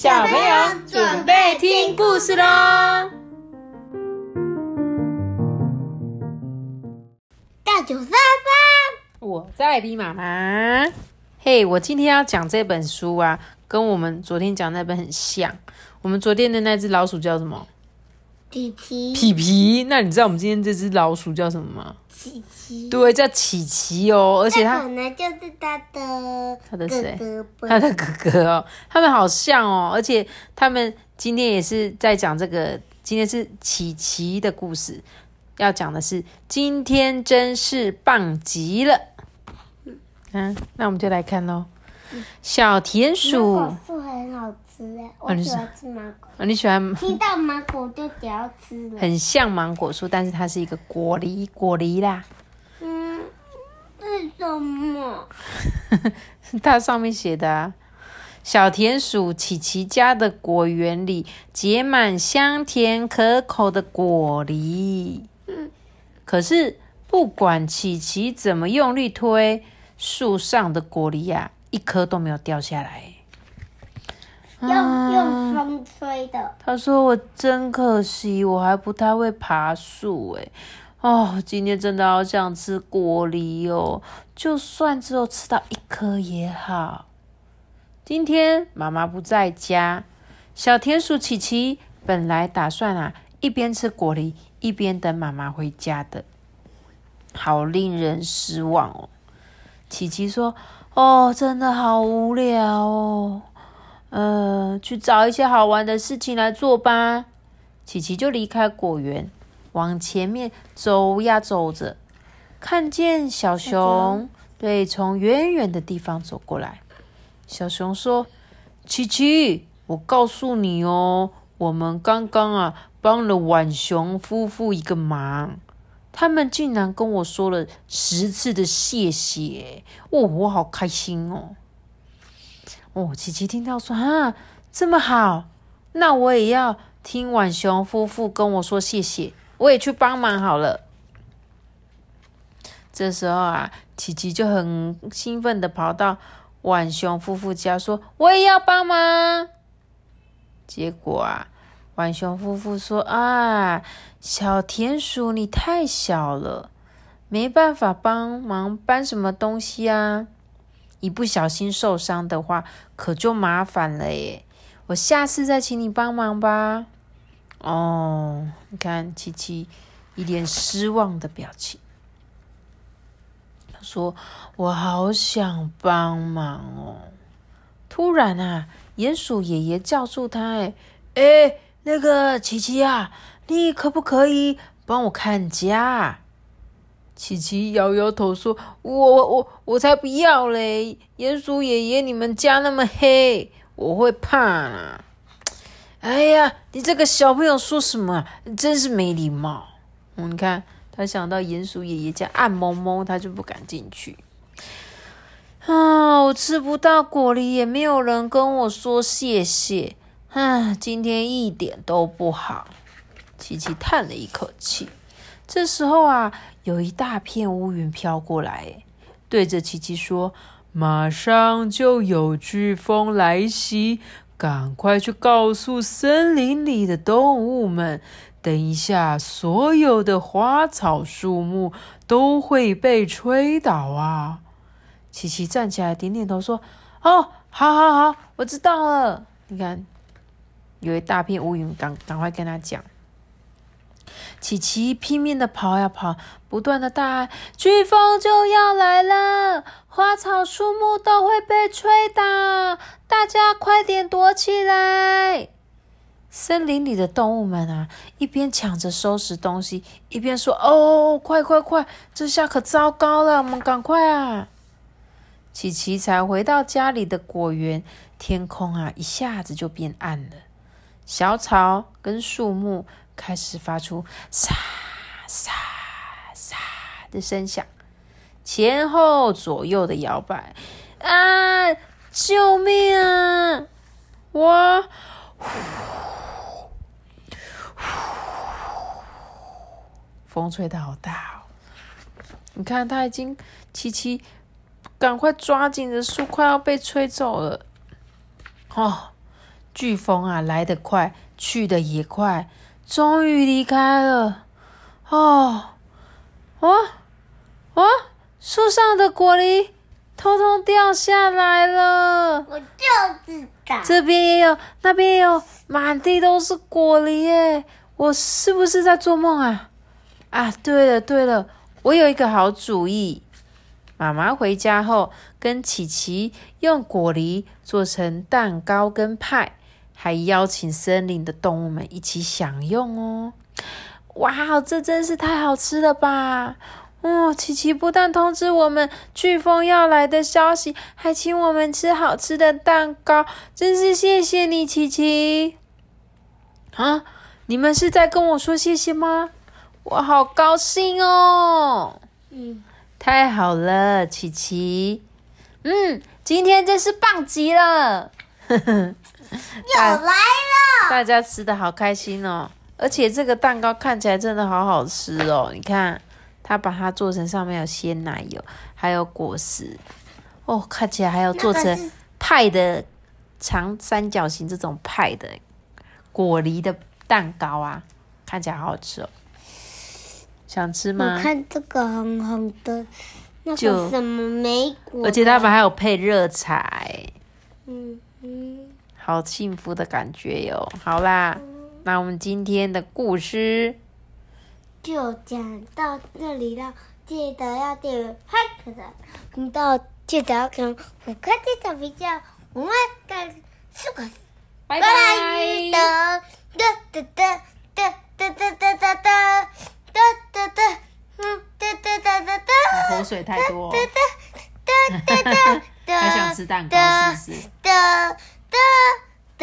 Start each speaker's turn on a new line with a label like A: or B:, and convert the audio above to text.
A: 小朋友准备听故事喽！
B: 大九三班，
A: 我在听妈妈。嘿，我今天要讲这本书啊，跟我们昨天讲那本很像。我们昨天的那只老鼠叫什么？
B: 皮皮，
A: 皮皮。那你知道我们今天这只老鼠叫什么吗？
B: 琪琪，
A: 对，叫琪琪哦。而且它
B: 可能就是它的
A: 它的谁
B: 哥哥吧
A: 他的哥哥哦，他们好像哦，而且他们今天也是在讲这个，今天是琪琪的故事，要讲的是今天真是棒极了。嗯，那我们就来看喽。小田鼠，
B: 芒果树很好吃哎，我喜欢吃芒果。
A: 哦你喜欢
B: 听到芒果就想要吃了。
A: 很像芒果树，但是它是一个果梨，果梨啦。
B: 嗯，为什么？
A: 它上面写的、啊。小田鼠琪琪家的果园里结满香甜可口的果梨。可是不管琪琪怎么用力推，树上的果梨呀、一颗都没有掉下来。
B: 用用风吹的。
A: 他说：“我真可惜，我还不太会爬树哎。哦，今天真的好想吃果梨哦，就算只有吃到一颗也好。今天妈妈不在家，小田鼠琪琪本来打算啊一边吃果梨一边等妈妈回家的，好令人失望哦。琪琪说：‘哦，真的好无聊哦。’呃，去找一些好玩的事情来做吧。琪琪就离开果园，往前面走呀走着，看见小熊，对，从远远的地方走过来。小熊说：“琪琪，我告诉你哦，我们刚刚啊帮了浣熊夫妇一个忙，他们竟然跟我说了十次的谢谢，哦，我好开心哦。”哦，琪琪听到说啊，这么好，那我也要听婉熊夫妇跟我说谢谢，我也去帮忙好了。这时候啊，琪琪就很兴奋的跑到婉熊夫妇家，说我也要帮忙。结果啊，浣熊夫妇说啊，小田鼠你太小了，没办法帮忙搬什么东西啊。一不小心受伤的话，可就麻烦了耶！我下次再请你帮忙吧。哦，你看琪琪一脸失望的表情。他说：“我好想帮忙哦。”突然啊，鼹鼠爷爷叫住他：“哎哎，那个琪琪啊，你可不可以帮我看家？”琪琪摇摇头说：“我我我才不要嘞！鼹鼠爷爷，你们家那么黑，我会怕啦！”哎呀，你这个小朋友说什么？真是没礼貌！你看他想到鼹鼠爷爷家暗蒙蒙，他就不敢进去。啊，我吃不到果粒，也没有人跟我说谢谢。啊，今天一点都不好。琪琪叹了一口气。这时候啊，有一大片乌云飘过来，对着琪琪说：“马上就有飓风来袭，赶快去告诉森林里的动物们，等一下所有的花草树木都会被吹倒啊！”琪琪站起来，点点头说：“哦，好好好，我知道了。你看，有一大片乌云，赶赶快跟他讲。”琪琪拼命的跑呀跑，不断的大喊：“飓风就要来了，花草树木都会被吹倒，大家快点躲起来！”森林里的动物们啊，一边抢着收拾东西，一边说：“哦，快快快，这下可糟糕了，我们赶快啊！”琪琪才回到家里的果园，天空啊一下子就变暗了，小草跟树木。开始发出沙沙沙的声响，前后左右的摇摆，啊！救命啊！哇！风吹的好大哦！你看，它已经七七，赶快抓紧的树，快要被吹走了。哦，飓风啊，来得快，去得也快，终于离开了。哦，哦，哦，树上的果梨通通掉下来了。
B: 我就知道。
A: 这边也有，那边也有，满地都是果梨耶！我是不是在做梦啊？啊，对了对了，我有一个好主意。妈妈回家后，跟琪琪用果梨做成蛋糕跟派，还邀请森林的动物们一起享用哦。哇，这真是太好吃了吧！哦，琪琪不但通知我们飓风要来的消息，还请我们吃好吃的蛋糕，真是谢谢你，琪琪。啊，你们是在跟我说谢谢吗？我好高兴哦。嗯。太好了，琪琪。嗯，今天真是棒极了。又
B: 来了，
A: 大家吃的好开心哦！而且这个蛋糕看起来真的好好吃哦。你看，他把它做成上面有鲜奶油，还有果实哦，看起来还有做成派的长三角形这种派的果梨的蛋糕啊，看起来好好吃哦。想吃吗？
B: 我看这个红红的，那个什么梅果，
A: 而且他们还有配热茶，嗯嗯，好幸福的感觉哟。好啦，那我们今天的故事
B: 就讲到这里了，记得要订阅派克的频道，记得要看虎克的小比较，我们再四个，
A: 拜拜。
B: 哒哒哒哒
A: 水太多、哦。哒哒，想吃蛋糕，是不是？